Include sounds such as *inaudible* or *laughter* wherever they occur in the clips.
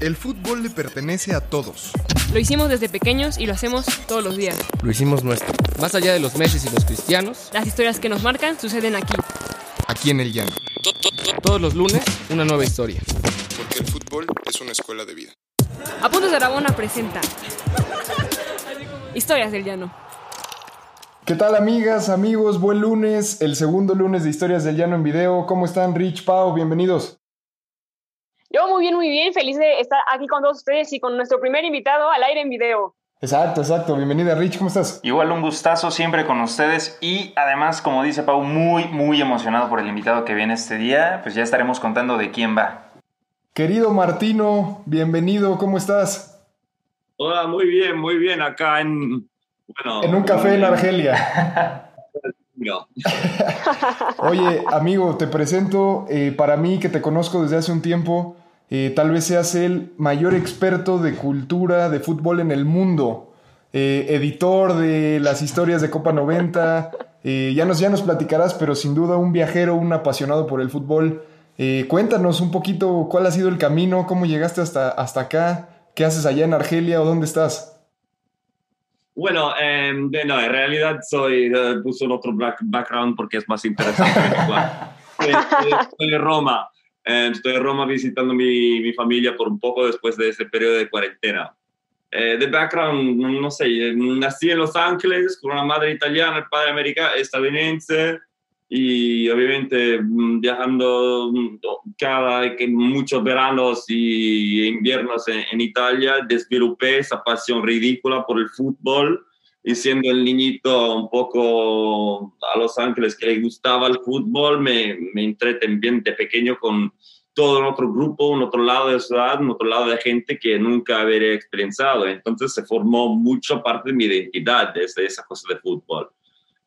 El fútbol le pertenece a todos. Lo hicimos desde pequeños y lo hacemos todos los días. Lo hicimos nuestro. Más allá de los meses y los cristianos, Las historias que nos marcan suceden aquí. Aquí en el llano. todos los lunes, una nueva historia. Porque el fútbol es una escuela de vida. Apuntes de Aragona presenta Historias del Llano. ¿Qué tal amigas, amigos? Buen lunes, el segundo lunes de Historias del Llano en video. ¿Cómo están Rich, Pau? Bienvenidos. Yo muy bien, muy bien, feliz de estar aquí con todos ustedes y con nuestro primer invitado al aire en video. Exacto, exacto. Bienvenida Rich, ¿cómo estás? Igual un gustazo siempre con ustedes y además, como dice Pau, muy, muy emocionado por el invitado que viene este día. Pues ya estaremos contando de quién va. Querido Martino, bienvenido, ¿cómo estás? Hola, muy bien, muy bien. Acá en. Bueno, En un café en Argelia. No. *laughs* Oye, amigo, te presento, eh, para mí que te conozco desde hace un tiempo, eh, tal vez seas el mayor experto de cultura de fútbol en el mundo, Eh, editor de las historias de Copa 90, eh, ya, nos, ya nos platicarás, pero sin duda un viajero, un apasionado por el fútbol. Cuéntanos un poquito cuál ha sido el camino, cómo llegaste hasta, hasta acá, qué haces allá en Argelia o dónde estás. Bueno, eh, de- no, en realidad soy. eh, puso un otro back- background porque es más interesante. Estoy en *laughs* Roma. Eh, estoy en Roma visitando mi, mi familia por un poco después de ese periodo de cuarentena. Eh, de background, no, sé, nací en Los Ángeles con una madre italiana, padre americano, estadounidense. y obviamente mm, viajando mm, cada que muchos veranos y inviernos en, en Italia desvelopé esa pasión ridícula por el fútbol y siendo el niñito un poco a Los Ángeles que le gustaba el fútbol me, me entré también de pequeño con todo un otro grupo, un otro lado de la ciudad, un otro lado de gente que nunca había experienciado. Entonces se formó mucho parte de mi identidad desde esa cosa de fútbol.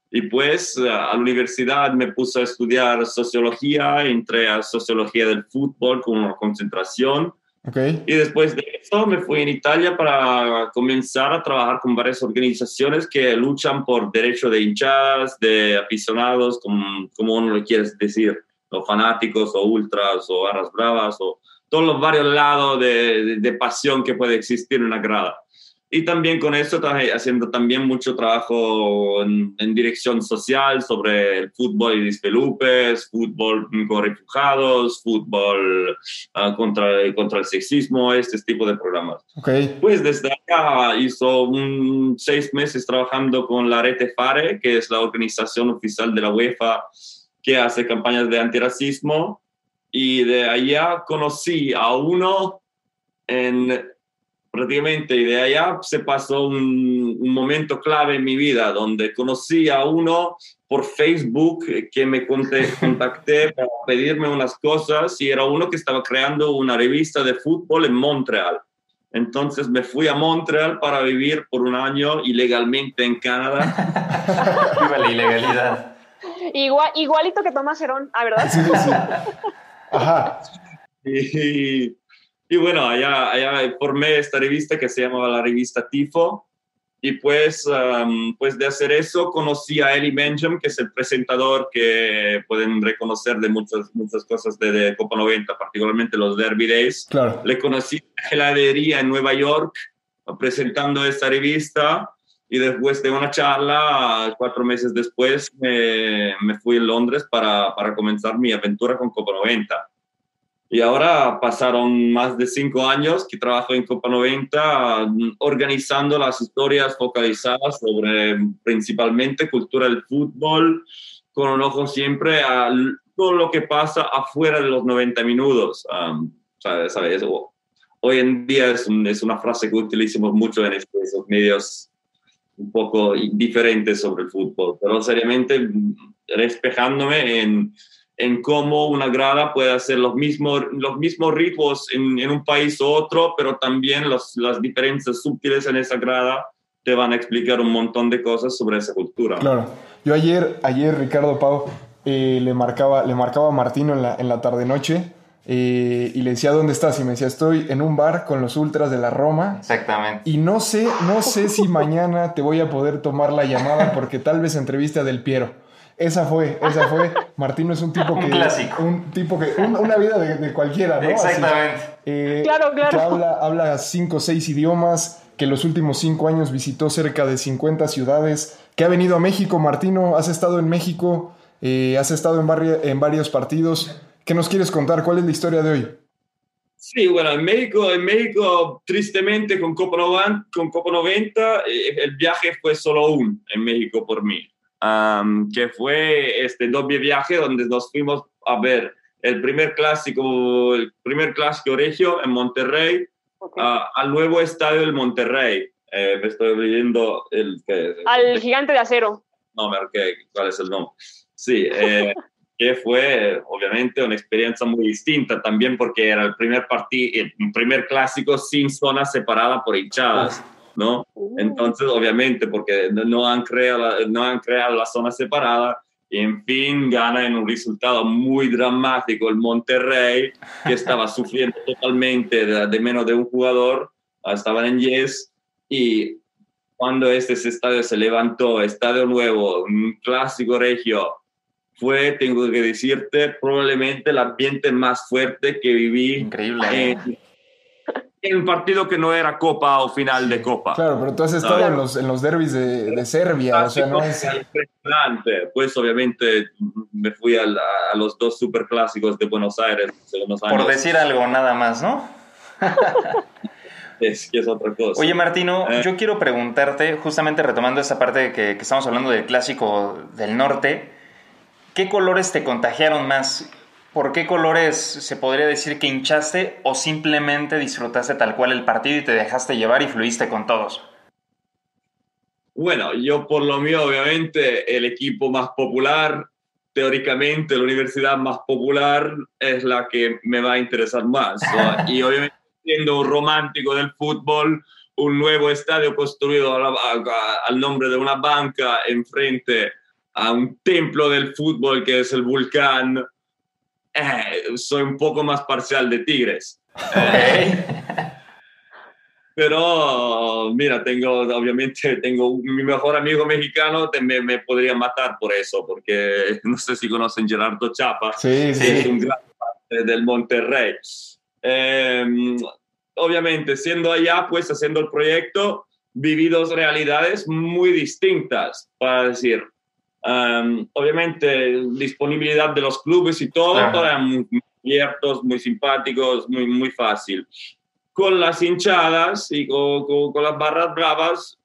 Y pues a la universidad me puse a estudiar sociología, entré a sociología del fútbol con una concentración. ¿Ok? Y después de eso me fui en Italia para comenzar a trabajar con varias organizaciones que luchan por derechos de hinchadas, de aficionados, como, como uno lo quiere decir, o fanáticos, o ultras, o barras bravas, o todos los varios lados de, de, de pasión que puede existir en una grada. Y también con eso trabajé haciendo también mucho trabajo en, en, dirección social sobre el fútbol y desvelupes, fútbol con refugiados, fútbol uh, contra, contra el sexismo, este tipo de programas. Okay. Pues desde acá hizo un, seis meses trabajando con la Rete Fare, que es la organización oficial de la UEFA que hace campañas de antirracismo. Y de allá conocí a uno en prácticamente y de allá se pasó un, un, momento clave en mi vida donde conocí a uno por Facebook que me *laughs* contacté para pedirme unas cosas y era uno que estaba creando una revista de fútbol en Montreal. Entonces me fui a Montreal para vivir por un año ilegalmente en Canadá. *laughs* Viva la ilegalidad. Igual, igualito que Tomás Herón, ¿ah, verdad? Sí, sí. *laughs* Ajá. Y, y bueno, allá, allá formé esta revista que se llamaba la revista Tifo. Y pues, um, pues de hacer eso conocí a Eli Benjamin, que es el presentador que pueden reconocer de muchas, muchas cosas de, de Copa 90, particularmente los Derby Days. Claro. Le conocí en la heladería en Nueva York presentando esta revista y después de una charla, cuatro meses después, me, me fui a Londres para, para comenzar mi aventura con Copa 90. Y ahora pasaron más de cinco años que trabajo en Copa 90 organizando las historias focalizadas sobre principalmente cultura del fútbol, con un ojo siempre a todo lo que pasa afuera de los 90 minutos. Um, ¿sabes? ¿sabes? Hoy en día es, un, es, una frase que utilizamos mucho en esos medios un poco diferentes sobre el fútbol, pero seriamente despejándome en en cómo una grada puede hacer los mismos, los mismos ritmos en, en un país u otro, pero también los, las diferencias sutiles en esa grada te van a explicar un montón de cosas sobre esa cultura. Claro. Yo ayer, ayer Ricardo Pau, eh, le, marcaba, le marcaba a Martino en la, en la tarde-noche eh, y le decía, ¿dónde estás? Y me decía, estoy en un bar con los ultras de la Roma. Exactamente. Y no sé, no sé si mañana te voy a poder tomar la llamada porque tal vez entreviste a Del Piero. Esa fue, esa fue. *laughs* Martino es un tipo que. Un clásico. Un tipo que. un- una vida de, de cualquiera, ¿no? Así, Exactamente. eh, Claro, claro. Que habla, habla cinco o seis idiomas, que los últimos cinco años visitó cerca de 50 ciudades, que ha venido a México. Martino, has estado en México, eh, has estado en, barri- en varios partidos. ¿Qué nos quieres contar? ¿Cuál es la historia de hoy? Sí, bueno, en México, en México tristemente con Copa 90, con Copa 90 eh, el viaje fue solo un en México por mí, Am, que fue este doble viaje donde nos fuimos a ver el primer clásico, el primer clásico regio en Monterrey, Ok. a- al nuevo estadio del Monterrey. Eh, me estoy leyendo el que Al gigante de acero. no me acuerdo cuál es el nombre. Sí, eh, *laughs* que fue obviamente una experiencia muy distinta también porque era el primer partido, el primer clásico sin zona separada por hinchadas, ¿no? Entonces, obviamente, porque no- han creado, no han creado la zona separada, y en fin gana en un resultado muy dramático el Monterrey, que estaba *laughs* sufriendo totalmente de, de menos de un jugador, estaban en yes, y cuando este estadio se levantó, estadio nuevo, un clásico regio, fue, tengo que decirte, probablemente el ambiente más fuerte que viví Increíble. ¿eh? en, en un partido que no era copa o final de copa. Claro, pero tú has estado Claro. en los, en los derbis de, de Serbia, o sea, no es... Impresionante. Pues obviamente me fui a, la- a los dos superclásicos de Buenos Aires hace unos años. Por decir algo nada más, ¿no? *laughs* Es que es otra cosa. Oye, Martino, Eh. yo quiero preguntarte, justamente retomando esa parte que, que estamos hablando del clásico del norte, ¿qué colores te contagiaron más? ¿Por qué colores se podría decir que hinchaste o simplemente disfrutaste tal cual el partido y te dejaste llevar y fluiste con todos? Bueno, yo por lo mío, obviamente, el equipo más popular, teóricamente la universidad más popular es la que me va a interesar más. ¿no? *laughs* Y obviamente, siendo un romántico del fútbol, un nuevo estadio construido a la- a- al nombre de una banca enfrente a un templo del fútbol que es el Vulcán, eh, soy un poco más parcial de Tigres. Pero mira, tengo, obviamente, tengo mi mejor amigo mexicano, te- me, me podría matar por eso, porque *laughs* no sé si conocen Gerardo Chapa, Sí, sí, es un gran parte del Monterrey. Eh, obviamente, siendo allá, pues haciendo el proyecto, viví dos realidades muy distintas, para decir. Um, obviamente, disponibilidad de los clubes y todo, todo eran muy abiertos, muy simpáticos, muy, muy fácil. Con las hinchadas y con, con- con las barras bravas,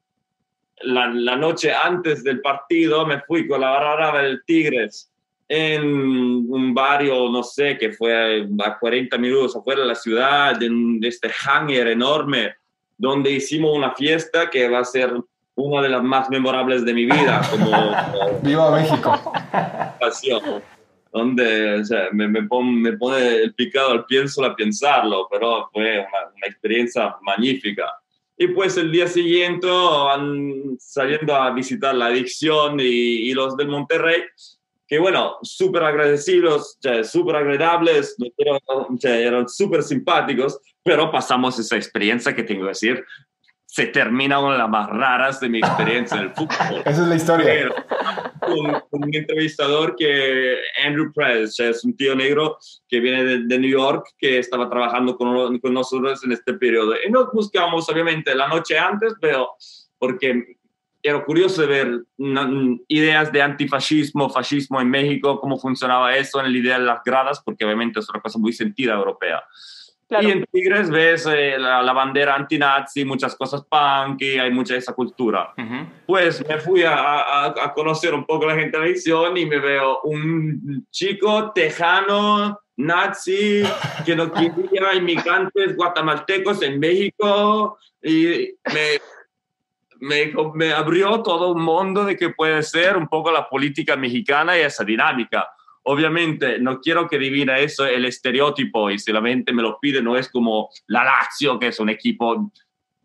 la, la noche antes del partido me fui con la barra brava del Tigres en un barrio, no sé, que fue a 40 minutos afuera de la ciudad, en este hangar enorme, donde hicimos una fiesta que va a ser una de las más memorables de mi vida, como *laughs* Viva México. Donde o sea, me, me, pon- me pone el picado al pie solo a pensarlo, pero fue una, una experiencia magnífica. Y pues el día siguiente, van saliendo a visitar la adicción y, y los del Monterrey, que bueno, súper agradecidos, súper agradables, eran súper simpáticos, pero pasamos esa experiencia que tengo que decir, se termina una de las más raras de mi experiencia en el fútbol. *laughs* Esa es la historia. Pero, un, un entrevistador que Andrew Press es un tío negro que viene de, de New York que estaba trabajando con, con nosotros en este periodo y nos buscamos obviamente la noche antes pero porque era curioso de ver ideas de antifascismo fascismo en México cómo funcionaba eso en la idea de las gradas porque obviamente es una cosa muy sentida europea Claro. y en Tigres ves eh, la, la bandera antinazi, muchas cosas punk y hay mucha de esa cultura Ujú. pues me fui a, a- a conocer un poco la gente de la edición y me veo un chico tejano, nazi, que no quería inmigrantes guatemaltecos en México y me, me, me abrió todo un mundo de que puede ser un poco la política mexicana y esa dinámica. Obviamente, no quiero que adivina eso el estereotipo y si la gente me lo pide, no es como la Lazio, que es un equipo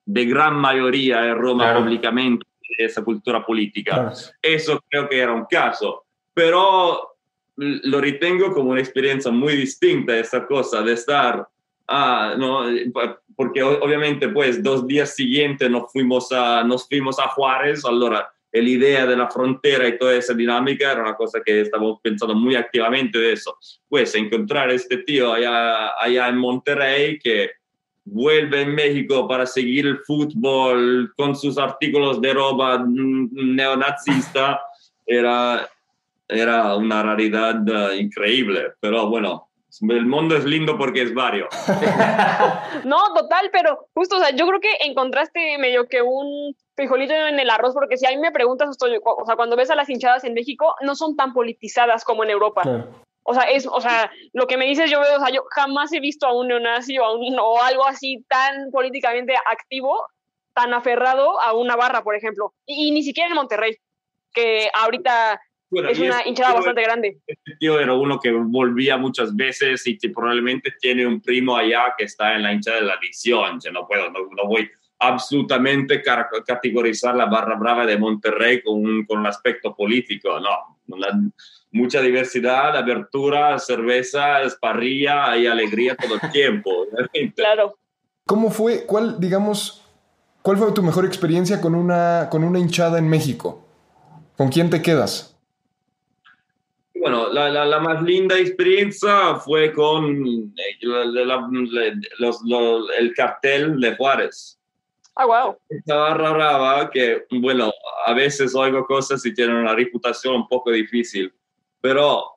de gran mayoría en Roma Claro. públicamente de esa cultura política. Claro. Eso creo que era un caso, pero lo ritengo como una experiencia muy distinta esa cosa de estar, ah, no, porque obviamente pues dos días siguientes nos fuimos a, nos fuimos a Juárez, allora la idea de la frontera y toda esa dinámica era una cosa que estamos pensando muy activamente de eso. Pues encontrar este tío allá, allá en Monterrey que vuelve en México para seguir el fútbol con sus artículos de ropa neonazista, era, era una raridad uh, increíble. Pero bueno, el mundo es lindo porque es vario. *laughs* no, total, pero justo, o sea, yo creo que encontraste medio que un frijolito en el arroz, porque si a mí me preguntas, o sea, cuando ves a las hinchadas en México, no son tan politizadas como en Europa. O sea, es, o sea, lo que me dices yo veo, o sea, yo jamás he visto a un neonazi o, a un, o algo así tan políticamente activo, tan aferrado a una barra, por ejemplo. Y, ni siquiera en Monterrey, que ahorita es una este hinchada bastante grande. Este tío era uno que volvía muchas veces y que probablemente tiene un primo allá que está en la hinchada de la visión. Yo no puedo, no, no voy absolutamente categorizar la barra brava de Monterrey con un, con un aspecto político, no. mucha diversidad, abertura, cerveza, esparrilla y alegría todo el tiempo. *laughs* claro. ¿Cómo fue, cuál, digamos, cuál fue tu mejor experiencia con una, con una hinchada en México? ¿Con quién te quedas? Bueno, la, la, más linda experiencia fue con eh, el cartel de Juárez. Ah, wow. Estaba rara que, bueno, a veces oigo cosas y tienen una reputación un poco difícil, pero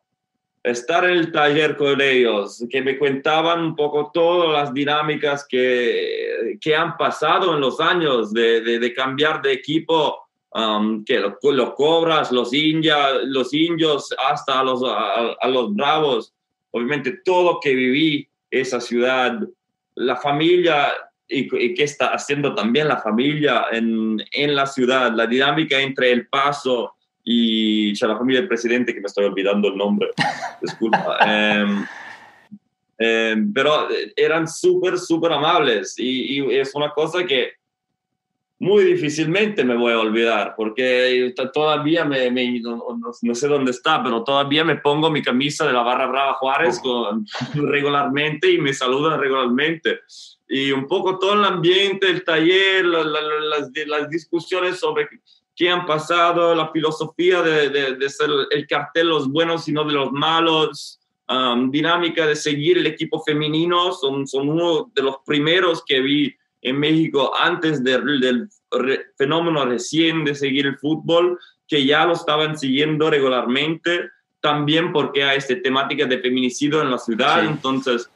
estar en el taller con ellos, que me contaban un poco todas las dinámicas que, que han pasado en los años de, de, cambiar de equipo, um, que los lo cobras, los, india, los indios, hasta a los, a los bravos. Obviamente todo que viví esa ciudad, la familia y, qué está haciendo también la familia en, en, la ciudad, la dinámica entre el paso y la familia del presidente, que me estoy olvidando el nombre, *laughs* disculpa. Em, em, pero eran súper, súper amables y, y, es una cosa que muy difícilmente me voy a olvidar, porque todavía me, me no, no, sé dónde está, pero todavía me pongo mi camisa de la Barra Brava Juárez con, *laughs* regularmente y me saludan regularmente. Y un poco todo el ambiente, el taller, las, las, discusiones sobre qué han pasado, la filosofía de, de, ser el cartel los buenos y no de los malos, um, dinámica de seguir el equipo femenino, son, son uno de los primeros que vi en México antes del fenómeno recién de seguir el fútbol, que ya lo estaban siguiendo regularmente, también porque hay esta temática de feminicidio en la ciudad, entonces...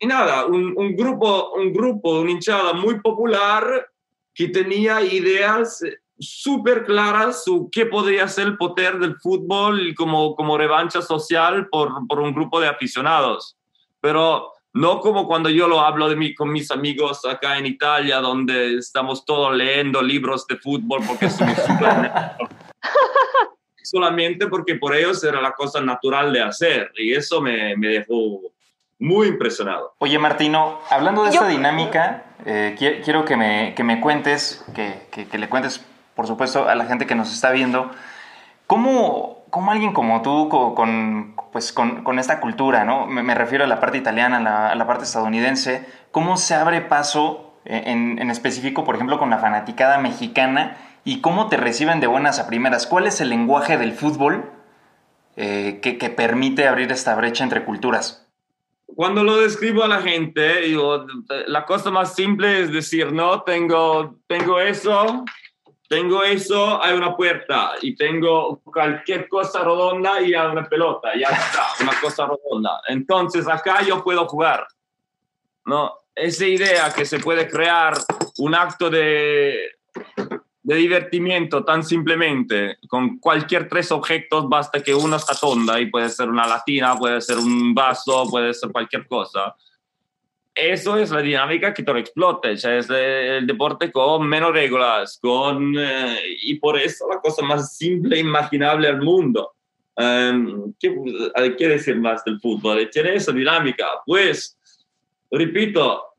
Y nada, un, un, grupo, un grupo, una hinchada muy popular que tenía ideas súper claras sobre qué podría ser el poder del fútbol como, como revancha social por, por un grupo de aficionados. Pero no como cuando yo lo hablo de mí con mis amigos acá en Italia, donde estamos todos leyendo libros de fútbol porque somos *laughs* súper... Solamente porque por ellos era la cosa natural de hacer y eso me, me dejó muy impresionado. Oye, Martino, hablando de esta dinámica, eh, quiero que me, que me cuentes, que, que, le cuentes, por supuesto, a la gente que nos está viendo, ¿cómo, cómo alguien como tú, con, pues, con, esta cultura, ¿no? Me, refiero a la parte italiana, a la, parte estadounidense, ¿cómo se abre paso eh, en, en específico, por ejemplo, con la fanaticada mexicana y cómo te reciben de buenas a primeras? ¿Cuál es el lenguaje del fútbol eh, que, permite abrir esta brecha entre culturas? cuando lo describo a la gente, la cosa más simple es decir, no, tengo, tengo eso, tengo eso, hay una puerta y tengo cualquier cosa redonda y hay una pelota, ya está, una cosa redonda. Entonces acá yo puedo jugar, ¿no? Esa idea que se puede crear un acto de, de divertimiento tan simplemente, con cualquier tres objetos, basta que uno está tonda y puede ser una latina, puede ser un vaso, puede ser cualquier cosa. Eso es la dinámica que te lo explote, es el deporte con menos reglas, con, eh, y por eso la cosa más simple e imaginable al mundo. Um, ¿qué, ¿Qué decir más del fútbol? Tiene esa dinámica. Pues, repito,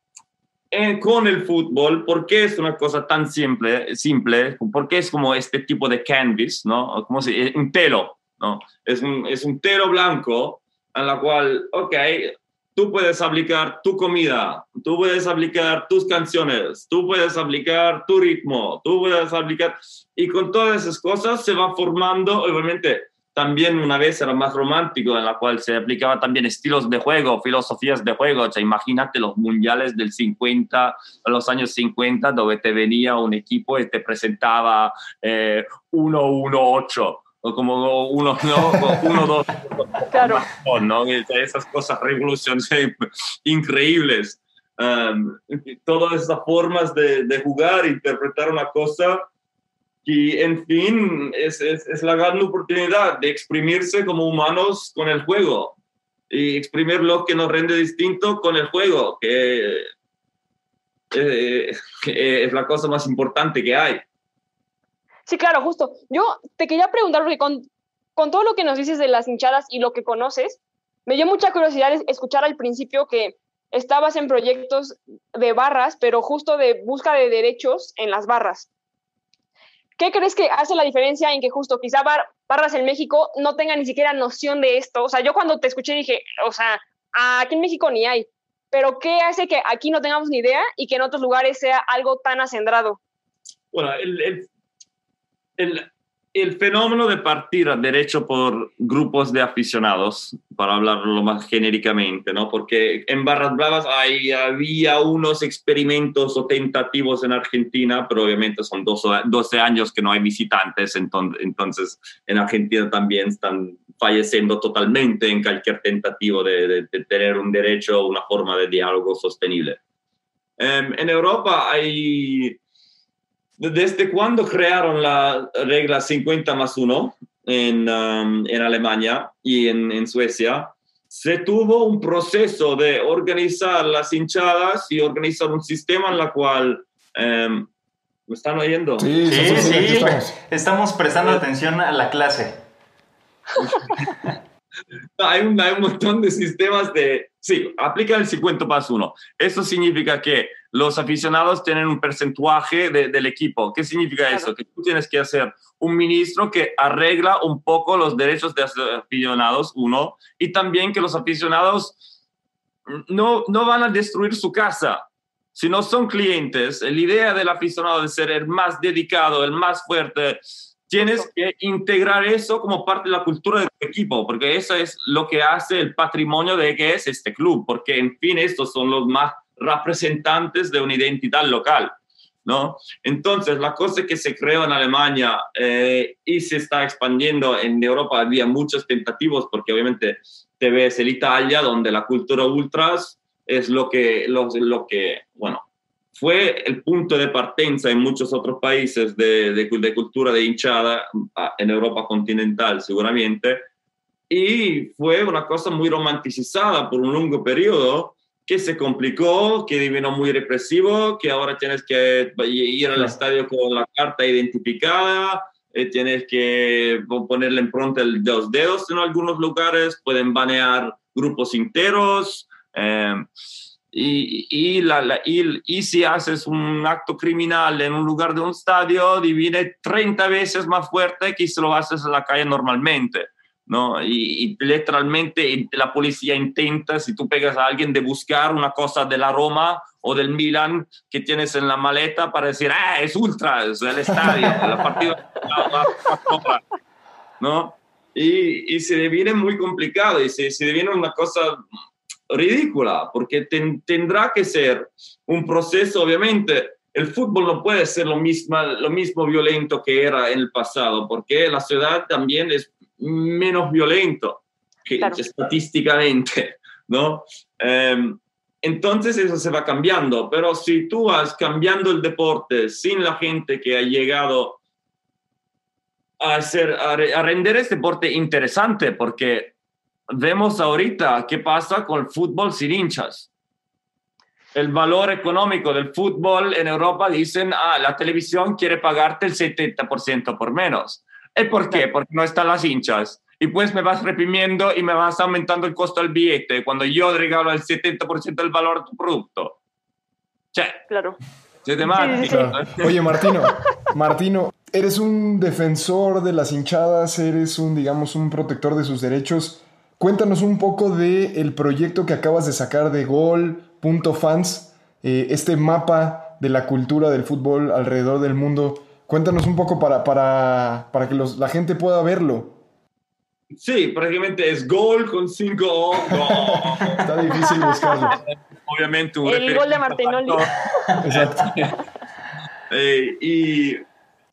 con el fútbol, ¿por qué es una cosa tan simple? simple ¿Por qué es como este tipo de canvas, ¿no? Como si, un telo, ¿no? Es un, es un telo blanco en la cual, ok, tú puedes aplicar tu comida, tú puedes aplicar tus canciones, tú puedes aplicar tu ritmo, tú puedes aplicar... Y con todas esas cosas se va formando, obviamente, también una vez era más romántico, en la cual se aplicaba también estilos de juego, filosofías de juego. O sea, imagínate los mundiales del 50, los años 50, donde te venía un equipo y te presentaba eh, 1-1-8 o como uno, no, uno, dos, *laughs* claro. ¿no? Esas cosas revolucionarias increíbles. Um, todas esas formas de, de, jugar, interpretar una cosa y en fin es, es, es, la gran oportunidad de exprimirse como humanos con el juego y exprimir lo que nos rende distinto con el juego, que, eh, que es la cosa más importante que hay. Sí, claro, justo. Yo te quería preguntar, porque con, todo lo que nos dices de las hinchadas y lo que conoces, me dio mucha curiosidad escuchar al principio que estabas en proyectos de barras, pero justo de busca de derechos en las barras. ¿Qué crees que hace la diferencia en que justo quizá Barras en México no tenga ni siquiera noción de esto? O sea, yo cuando te escuché dije, o sea, aquí en México ni hay, pero ¿qué hace que aquí no tengamos ni idea y que en otros lugares sea algo tan acendrado? Bueno, el, el, el fenómeno de partir a derecho por grupos de aficionados, para hablarlo más genéricamente, ¿no? Porque en Barras Bravas hay, había unos experimentos o tentativos en Argentina, pero obviamente son 12, años que no hay visitantes, entonces, entonces en Argentina también están falleciendo totalmente en cualquier tentativo de, de, de tener un derecho o una forma de diálogo sostenible. Um, en Europa hay ¿Desde cuándo crearon la regla 50 más 1 en, um, en Alemania y en, en, Suecia? Se tuvo un proceso de organizar las hinchadas y organizar un sistema en la cual... Um, ¿Me están oyendo? Sí, sí, sí, sí. Estamos. estamos prestando atención a la clase. *laughs* hay, un, hay un montón de sistemas de... Sí, aplica el 50 más 1. Eso significa que los aficionados tienen un porcentaje de, del equipo. ¿Qué significa claro. eso? Que tú tienes que hacer un ministro que arregla un poco los derechos de los aficionados, uno, y también que los aficionados no, no van a destruir su casa. Si no son clientes, la idea del aficionado de ser el más dedicado, el más fuerte, tienes que integrar eso como parte de la cultura de tu equipo, porque eso es lo que hace el patrimonio de que es este club, porque en fin, estos son los más representantes de una identidad local. ¿No? Entonces, la cosa que se creó en Alemania eh, y se está expandiendo en Europa, había muchos tentativos, porque obviamente te ves en Italia, donde la cultura ultras es lo que, lo, lo que bueno, fue el punto de partenza en muchos otros países de, de, de, cultura de hinchada, en Europa continental seguramente, y fue una cosa muy romanticizada por un largo periodo que se complicó, que vino muy represivo, que ahora tienes que ir al estadio con la carta identificada, eh, tienes que ponerle en pronto el, los dedos en algunos lugares, pueden banear grupos enteros. Eh, y, y, la, la, y, y, si haces un acto criminal en un lugar de un estadio, divide 30 veces más fuerte que si lo haces en la calle normalmente. ¿no? Y, literalmente la policía intenta, si tú pegas a alguien, de buscar una cosa de la Roma o del Milan que tienes en la maleta para decir, ah, es ultra, es el estadio, *laughs* la partida, ¿no? Y, y, se deviene muy complicado y se, se deviene una cosa ridícula, porque ten, tendrá que ser un proceso, obviamente, el fútbol no puede ser lo mismo, lo mismo violento que era en el pasado, porque la ciudad también es menos violento que claro. estadísticamente, ¿no? Eh, entonces eso se va cambiando, pero si tú vas cambiando el deporte sin la gente que ha llegado a, hacer, a, a render este deporte interesante, porque vemos ahorita qué pasa con el fútbol sin hinchas. El valor económico del fútbol en Europa dicen, ah, la televisión quiere pagarte el 70% por menos. ¿Y por qué? Porque no están las hinchas. Y pues me vas reprimiendo y me vas aumentando el costo del billete cuando yo regalo el 70% del valor de tu producto. Che. Claro. Sí, claro. Oye, Martino, Martino, eres un defensor de las hinchadas, eres un, digamos, un protector de sus derechos. Cuéntanos un poco del el proyecto que acabas de sacar de Gol.fans, eh, este mapa de la cultura del fútbol alrededor del mundo. Cuéntanos un poco para, para, para que los, la gente pueda verlo. Sí, prácticamente es gol con cinco O. Está difícil buscarlo. Obviamente un El gol de Martinoli. Exacto. *laughs* Eh, y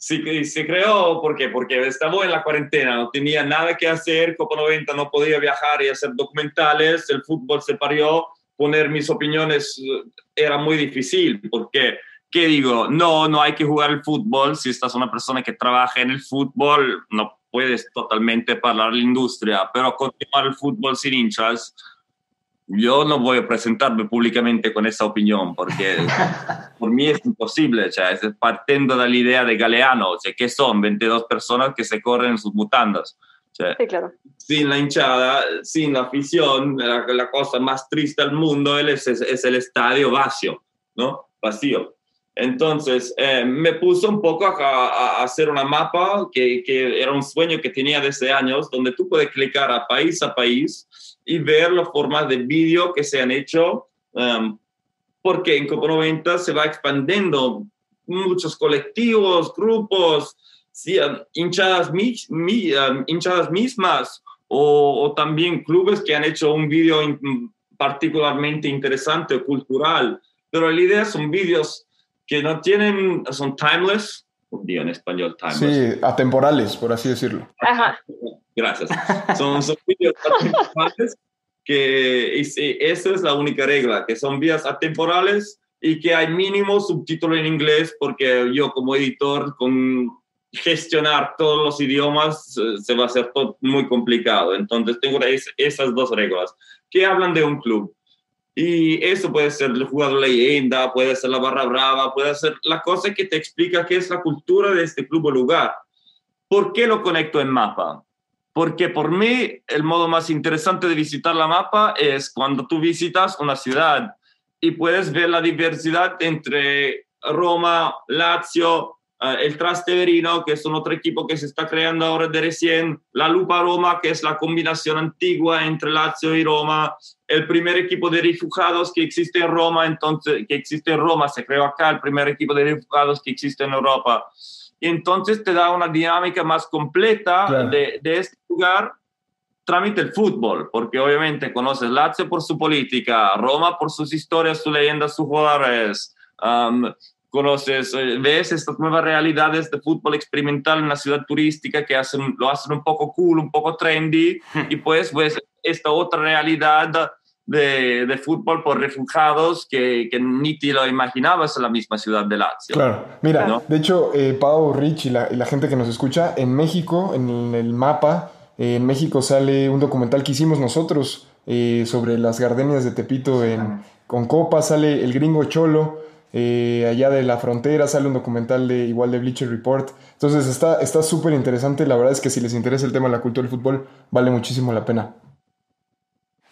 sí, se creó, ¿por qué? Porque estaba en la cuarentena, no tenía nada que hacer, Copa 90 no podía viajar y hacer documentales, el fútbol se parió, poner mis opiniones eh, era muy difícil, porque, ¿qué digo? No, no hay que jugar el fútbol, si estás una persona que trabaja en el fútbol, no puedes totalmente hablar la industria, pero continuar el fútbol sin hinchas, yo no voy a presentarme públicamente con esa opinión porque *laughs* por mí es imposible, o sea, es partiendo de la idea de Galeano, o sea, que son 22 personas que se corren en sus butandas. O sea, Sí, claro. sin la hinchada, sin la afición, la, la cosa más triste del mundo es, es, es el estadio vacío, ¿no? Vacío. Entonces, eh, me puso un poco a, a- a hacer una mapa que, que era un sueño que tenía desde años, donde tú puedes clicar a país a país y ver las formas de vídeo que se han hecho, um, porque en Copa 90 se va expandiendo muchos colectivos, grupos, sí, um, hinchadas, mi- mi- um, hinchadas mismas o, o también clubes que han hecho un vídeo in- particularmente interesante o cultural. Pero la idea son vídeos que no tienen, son timeless, un día en español, timeless. Sí, atemporales, por así decirlo. Ajá. Gracias. Son, son vídeos atemporales que y sí, esa es la única regla, que son vías atemporales y que hay mínimo subtítulo en inglés porque yo como editor con gestionar todos los idiomas eh, se va a hacer todo muy complicado. Entonces tengo es- esas dos reglas que hablan de un club. Y eso puede ser el jugador leyenda, puede ser la barra brava, puede ser la cosa que te explica qué es la cultura de este club o lugar. ¿Por qué lo conecto en mapa? Porque por mí el modo más interesante de visitar la mapa es cuando tú visitas una ciudad y puedes ver la diversidad entre Roma, Lazio, eh, el Trasteverino, que es un otro equipo que se está creando ahora de recién, la Lupa Roma, que es la combinación antigua entre Lazio y Roma, el primer equipo de refugiados que existe en Roma, entonces, que existe en Roma, se creó acá el primer equipo de refugiados que existe en Europa. Y entonces te da una dinámica más completa Claro. de, de este lugar trámite el fútbol, porque obviamente conoces Lazio por su política, Roma por sus historias, sus leyendas, sus jugadores, um, conoces, eh, ves estas nuevas realidades de fútbol experimental en la ciudad turística que hacen, lo hacen un poco cool, un poco trendy, y pues ves esta otra realidad de, de fútbol por refugiados que, que ni te lo imaginabas en la misma ciudad de Lazio. Claro, mira, ¿No? de hecho, eh, Pau, Rich y la, y la gente que nos escucha, en México, en el mapa, eh, en México sale un documental que hicimos nosotros eh, sobre las gardenias de Tepito en, con Copa, sale el gringo Cholo, eh, allá de la frontera sale un documental de igual de Bleacher Report. Entonces está está súper interesante, la verdad es que si les interesa el tema de la cultura del fútbol, vale muchísimo la pena.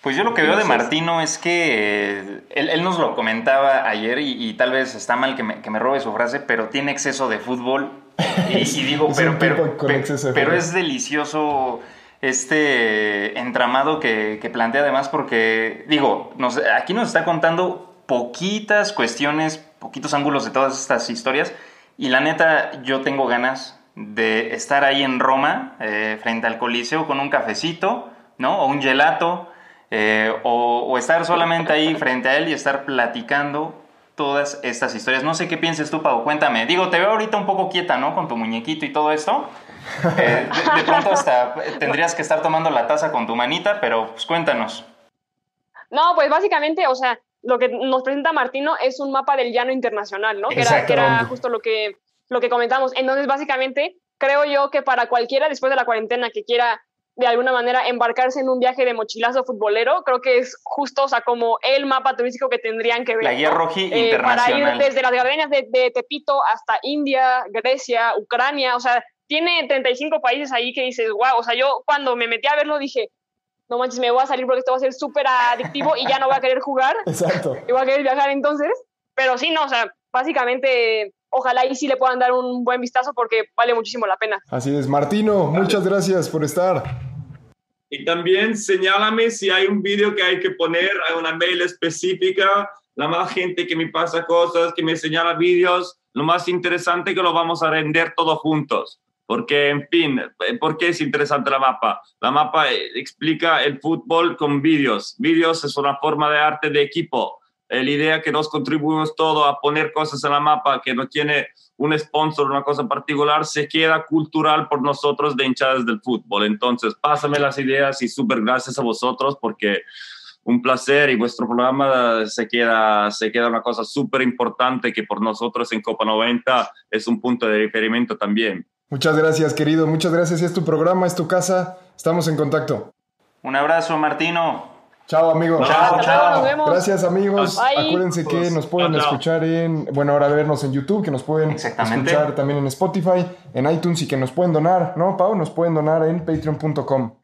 Pues yo lo que veo de. Martino es que eh, él, él nos lo comentaba ayer y, y tal vez está mal que me, que me robe su frase, pero tiene exceso de fútbol. *laughs* Y, y digo, pero, pero, pero es delicioso este entramado que, que plantea además porque, digo, nos, aquí nos está contando poquitas cuestiones, poquitos ángulos de todas estas historias y la neta yo tengo ganas de estar ahí en Roma eh, frente al Coliseo con un cafecito, ¿no? O un gelato eh, o, estar solamente ahí frente a él y estar platicando todas estas historias. No sé qué pienses tú, Pau, cuéntame. Digo, te veo ahorita un poco quieta, ¿no? Con tu muñequito y todo esto. Eh, de, de pronto hasta tendrías que estar tomando la taza con tu manita, pero pues cuéntanos. No, pues básicamente, o sea, lo que nos presenta Martino es un mapa del llano internacional, ¿no? Que era, que era justo lo que, lo que comentamos. Entonces, básicamente, creo yo que para cualquiera después de la cuarentena que quiera de alguna manera embarcarse en un viaje de mochilazo futbolero, creo que es justo, o sea, como el mapa turístico que tendrían que ver. La guía roji Eh, para ir internacional. desde las gardenias de, de Tepito hasta India, Grecia, Ucrania, o sea, tiene 35 países ahí que dices, wow, o sea, yo cuando me metí a verlo dije, no manches, me voy a salir porque esto va a ser súper adictivo y ya no voy a querer jugar *laughs* Exacto. y voy a querer viajar entonces, pero sí, no, o sea, básicamente, ojalá y sí le puedan dar un buen vistazo porque vale muchísimo la pena. Así es. Martino, muchas gracias por estar. Y también señálame si hay un vídeo que hay que poner, hay una mail específica, la más gente que me pasa cosas, que me señala vídeos, lo más interesante que lo vamos a render todos juntos. Porque, en fin, ¿por qué es interesante la mapa? La mapa eh, explica el fútbol con vídeos. Vídeos es una forma de arte de equipo. La idea que nos contribuimos todo a poner cosas en la mapa que no tiene un sponsor, una cosa particular, se queda cultural por nosotros de hinchadas del fútbol. Entonces, pásame las ideas y súper gracias a vosotros porque un placer y vuestro programa se queda, se queda una cosa súper importante que por nosotros en Copa 90 es un punto de referimiento también. Muchas gracias, querido. Muchas gracias. Es tu programa, es tu casa. Estamos en contacto. Un abrazo, Martino. Chao, amigos. Chao, chao. Nos vemos. Gracias, amigos. Bye. Acuérdense que nos pueden Chao, chao. escuchar en, bueno, ahora vernos en YouTube, que nos pueden escuchar también en Spotify, en iTunes y que nos pueden donar, ¿no, Pau? Nos pueden donar en patreon.com.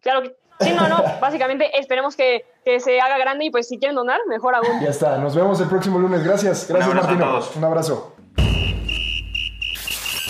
Claro que sí, no, no. Básicamente esperemos que, que se haga grande y pues si quieren donar, mejor aún. Ya está. Nos vemos el próximo lunes. Gracias. Gracias, a Martino. todos. Un abrazo.